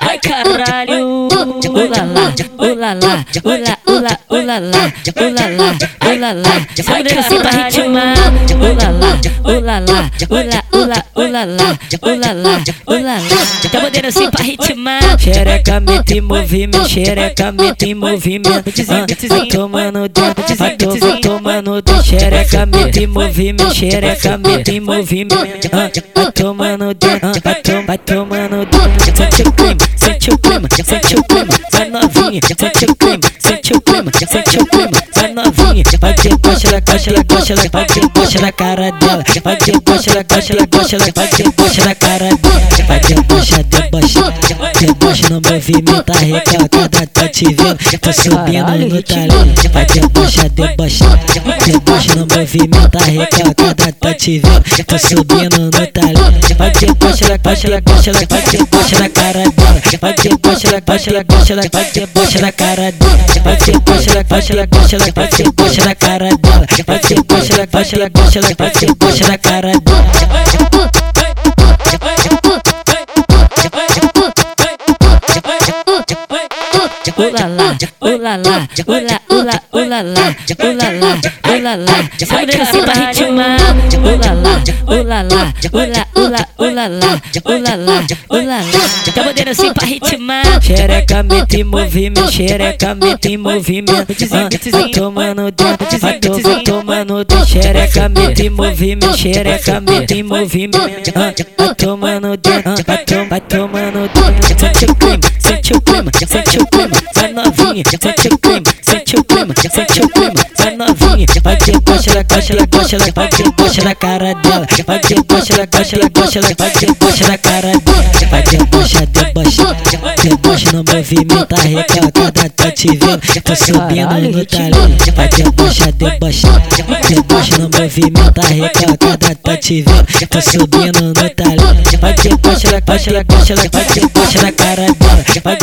Ai caralho, ulala, ulala, ula, ula, ulala, ulala, ulala. Essa mulher assim pra ritmar, ulala, ulala, ula, ula, ulala, ulala, ulala. Tá modelo assim pra ritmar. Xereca mete em movimento, xereca mete em movimento. Vai tomando dentro, vai to- vai tomando dentro. Xereca mete em movimento, xereca em movimento. Vai tomando dentro, vai to- vai tomando dentro. Sente o clima, sente o clima, sente o clima. Vai novinha, sente o clima, sente o clima. Vai novinha, vai deboche da caixa, ela gosta, ela vai deboche da cara dela. Vai deboche da caixa, ela gosta, ela vai deboche da cara dela. Vai deboche, deboche, deboche no movimento, a recalcada tá te vendo. Tô subindo no talento. Vai deboche, deboche, deboche no movimento, a recalcada tá te vendo. Tô subindo no talento. Vai deboche da caixa, ela gosta, ela vai deboche da cara dela. Vai deboche da caixa, ela gosta, ela vai deboche da cara dela. Vai deboche da caixa, ela gosta, ela vai deboche da cara dela. Vai deboche da caixa, ela gosta, ela vai deboche da cara dela. Ulala, ulala, ula, ula, ulala, ulala. Essa mulher assim pra ritmar. Ulala, ulala, ula, ula, ulala, ulala, ulala. Tá modelo assim pra ritmar. Xereca mete em movimento, xereca mete em movimento. Vai tomando dentro, vai tomando dentro. Xereca mete em movimento, xereca mete em movimento. Vai tomando dentro, to- vai tomando dentro. Sente o clima, sente o clima, sente o clima. Vai novinha, sente o clima, sente o clima, sente o clima. Novinha, vai deboche da caixa, ela gosta, ela vai deboche da cara dela. Vai deboche da caixa, ela gosta, ela vai deboche da cara dela. Vai deboche, deboche, deboche no movimento, a recalcada tá te vendo. Tô subindo no talento. Vai deboche, deboche, deboche no movimento, a recalcada tá te vendo. Tô subindo no talento. Vai ela gosta, ela vai deboche da cara dela. Vai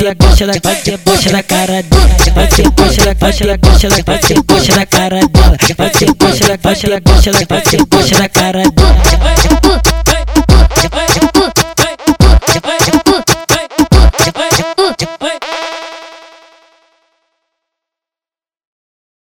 ela gosta, ela vai deboche da cara dela. Vai ela gosta, ela vai deboche da cara dela. Vai caixa, ela gosta, ela vai deboche da cara dela.